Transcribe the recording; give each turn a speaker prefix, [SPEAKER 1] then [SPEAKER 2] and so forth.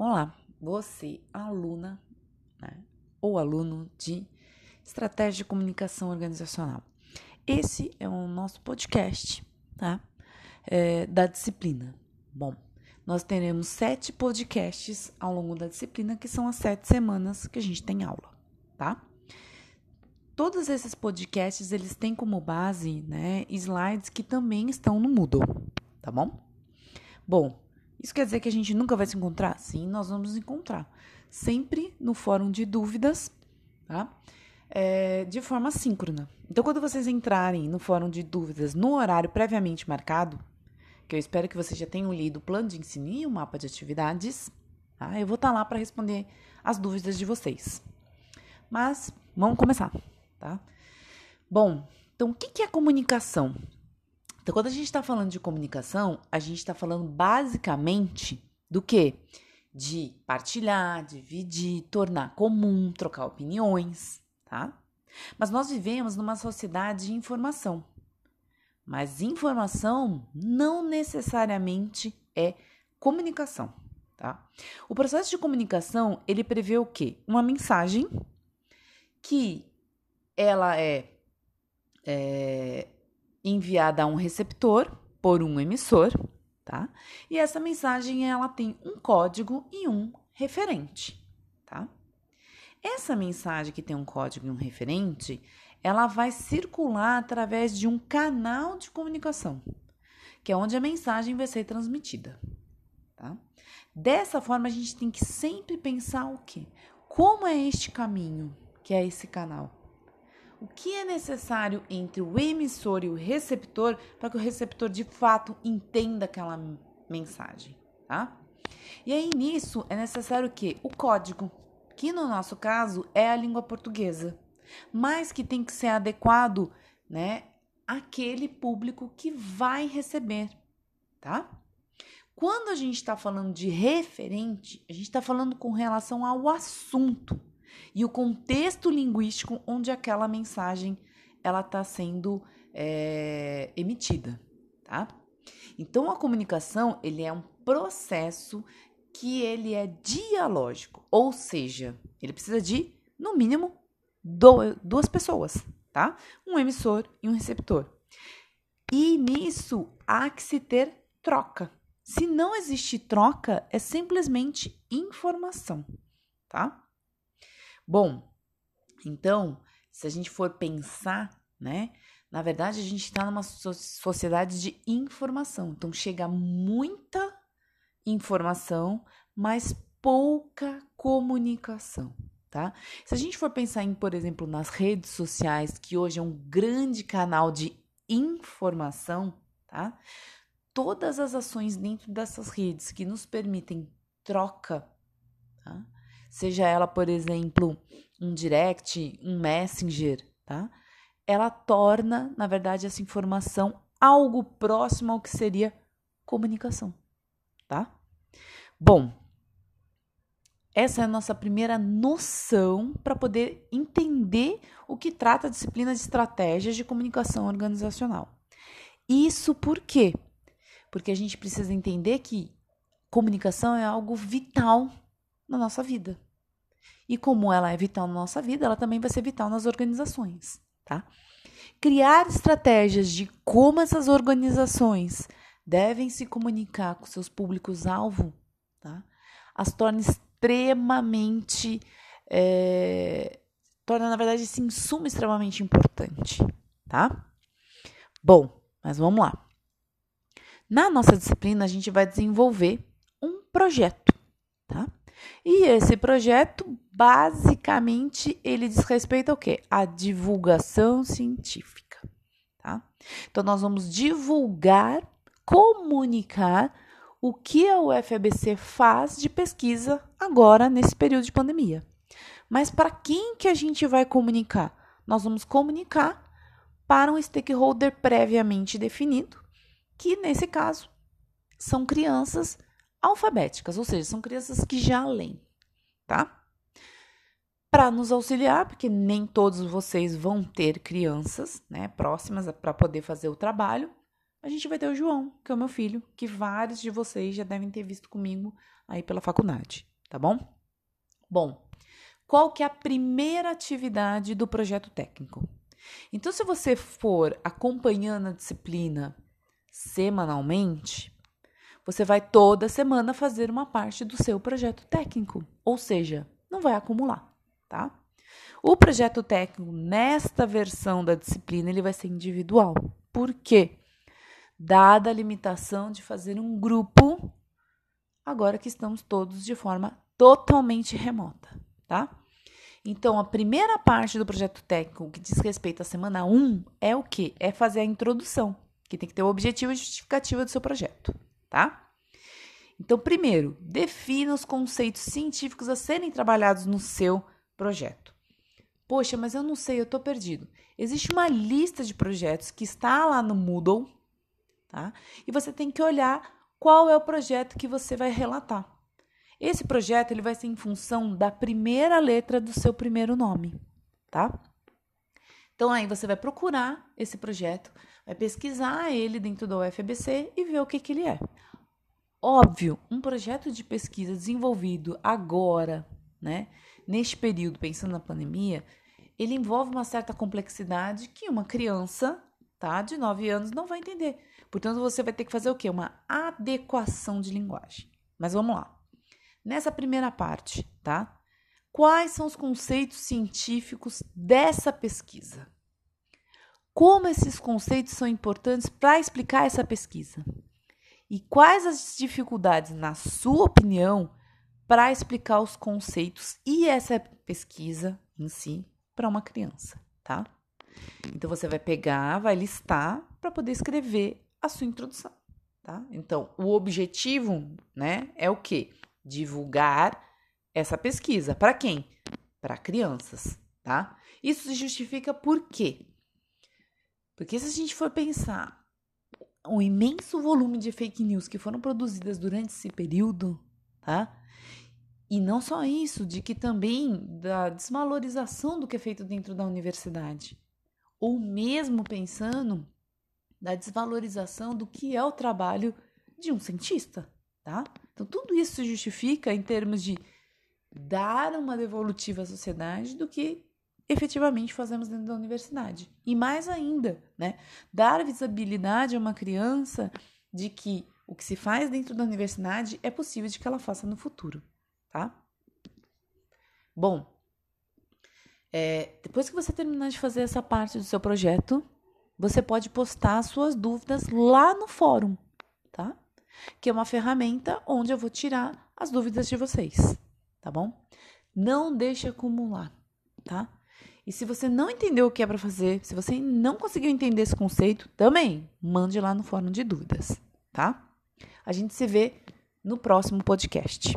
[SPEAKER 1] Olá, você, aluna né, ou aluno de Estratégia de Comunicação Organizacional. Esse é o nosso podcast, tá? É, da disciplina. Bom, nós teremos sete podcasts ao longo da disciplina, que são as sete semanas que a gente tem aula, tá? Todos esses podcasts, eles têm como base, né, slides que também estão no Moodle, tá bom? Bom, isso quer dizer que a gente nunca vai se encontrar? Sim, nós vamos nos encontrar. Sempre no fórum de dúvidas, tá? É, de forma síncrona. Então, quando vocês entrarem no fórum de dúvidas no horário previamente marcado, que eu espero que vocês já tenham lido o plano de ensino e o mapa de atividades, tá? eu vou estar lá para responder as dúvidas de vocês. Mas vamos começar, tá? Bom, então o que é comunicação? Então, quando a gente está falando de comunicação, a gente está falando basicamente do que? De partilhar, dividir, tornar comum, trocar opiniões, tá? Mas nós vivemos numa sociedade de informação. Mas informação não necessariamente é comunicação, tá? O processo de comunicação, ele prevê o quê? Uma mensagem que ela é, é enviada a um receptor por um emissor, tá? E essa mensagem ela tem um código e um referente, tá? Essa mensagem que tem um código e um referente, ela vai circular através de um canal de comunicação, que é onde a mensagem vai ser transmitida, tá? Dessa forma a gente tem que sempre pensar o quê? Como é este caminho que é esse canal? O que é necessário entre o emissor e o receptor para que o receptor de fato entenda aquela mensagem, tá? E aí nisso é necessário o quê? O código, que no nosso caso é a língua portuguesa, mas que tem que ser adequado, né, àquele público que vai receber, tá? Quando a gente está falando de referente, a gente está falando com relação ao assunto e o contexto linguístico onde aquela mensagem ela está sendo é, emitida, tá? Então a comunicação ele é um processo que ele é dialógico, ou seja, ele precisa de no mínimo duas pessoas, tá? Um emissor e um receptor. E nisso há que se ter troca. Se não existe troca, é simplesmente informação, tá? Bom, então, se a gente for pensar, né? Na verdade, a gente está numa sociedade de informação. Então, chega muita informação, mas pouca comunicação, tá? Se a gente for pensar em, por exemplo, nas redes sociais, que hoje é um grande canal de informação, tá? Todas as ações dentro dessas redes que nos permitem troca, tá? Seja ela, por exemplo, um direct, um messenger, tá? Ela torna, na verdade, essa informação algo próximo ao que seria comunicação, tá? Bom, essa é a nossa primeira noção para poder entender o que trata a disciplina de estratégias de comunicação organizacional. Isso por quê? Porque a gente precisa entender que comunicação é algo vital na nossa vida. E como ela é vital na nossa vida, ela também vai ser vital nas organizações, tá? Criar estratégias de como essas organizações devem se comunicar com seus públicos-alvo, tá? As torna extremamente. É, torna, na verdade, esse insumo extremamente importante, tá? Bom, mas vamos lá. Na nossa disciplina, a gente vai desenvolver um projeto, tá? E esse projeto, basicamente, ele diz respeito ao quê? A divulgação científica, tá? Então, nós vamos divulgar, comunicar o que a UFABC faz de pesquisa agora nesse período de pandemia. Mas para quem que a gente vai comunicar? Nós vamos comunicar para um stakeholder previamente definido, que nesse caso são crianças alfabéticas, ou seja, são crianças que já leem, tá? Para nos auxiliar, porque nem todos vocês vão ter crianças, né, próximas para poder fazer o trabalho, a gente vai ter o João, que é o meu filho, que vários de vocês já devem ter visto comigo aí pela faculdade, tá bom? Bom, qual que é a primeira atividade do projeto técnico? Então, se você for acompanhando a disciplina semanalmente, você vai toda semana fazer uma parte do seu projeto técnico, ou seja, não vai acumular, tá? O projeto técnico nesta versão da disciplina ele vai ser individual. Por quê? Dada a limitação de fazer um grupo, agora que estamos todos de forma totalmente remota, tá? Então, a primeira parte do projeto técnico que diz respeito à semana 1 é o que? É fazer a introdução, que tem que ter o objetivo e justificativa do seu projeto, tá? Então, primeiro, defina os conceitos científicos a serem trabalhados no seu projeto. Poxa, mas eu não sei, eu estou perdido. Existe uma lista de projetos que está lá no Moodle, tá? E você tem que olhar qual é o projeto que você vai relatar. Esse projeto ele vai ser em função da primeira letra do seu primeiro nome, tá? Então aí você vai procurar esse projeto, vai pesquisar ele dentro do UFBC e ver o que, que ele é. Óbvio, um projeto de pesquisa desenvolvido agora, né, neste período, pensando na pandemia, ele envolve uma certa complexidade que uma criança, tá, de 9 anos não vai entender. Portanto, você vai ter que fazer o quê? Uma adequação de linguagem. Mas vamos lá. Nessa primeira parte, tá? Quais são os conceitos científicos dessa pesquisa? Como esses conceitos são importantes para explicar essa pesquisa? E quais as dificuldades, na sua opinião, para explicar os conceitos e essa pesquisa em si para uma criança, tá? Então você vai pegar, vai listar para poder escrever a sua introdução, tá? Então, o objetivo, né, é o quê? Divulgar essa pesquisa para quem? Para crianças, tá? Isso se justifica por quê? Porque se a gente for pensar o imenso volume de fake news que foram produzidas durante esse período, tá? E não só isso, de que também da desvalorização do que é feito dentro da universidade, ou mesmo pensando da desvalorização do que é o trabalho de um cientista, tá? Então tudo isso se justifica em termos de dar uma devolutiva à sociedade do que efetivamente fazemos dentro da universidade. E mais ainda, né, dar visibilidade a uma criança de que o que se faz dentro da universidade é possível de que ela faça no futuro tá? Bom, é, depois que você terminar de fazer essa parte do seu projeto, você pode postar suas dúvidas lá no fórum, tá? Que é uma ferramenta onde eu vou tirar as dúvidas de vocês, tá bom? Não deixe acumular, tá? E se você não entendeu o que é para fazer, se você não conseguiu entender esse conceito, também mande lá no fórum de dúvidas, tá? A gente se vê no próximo podcast.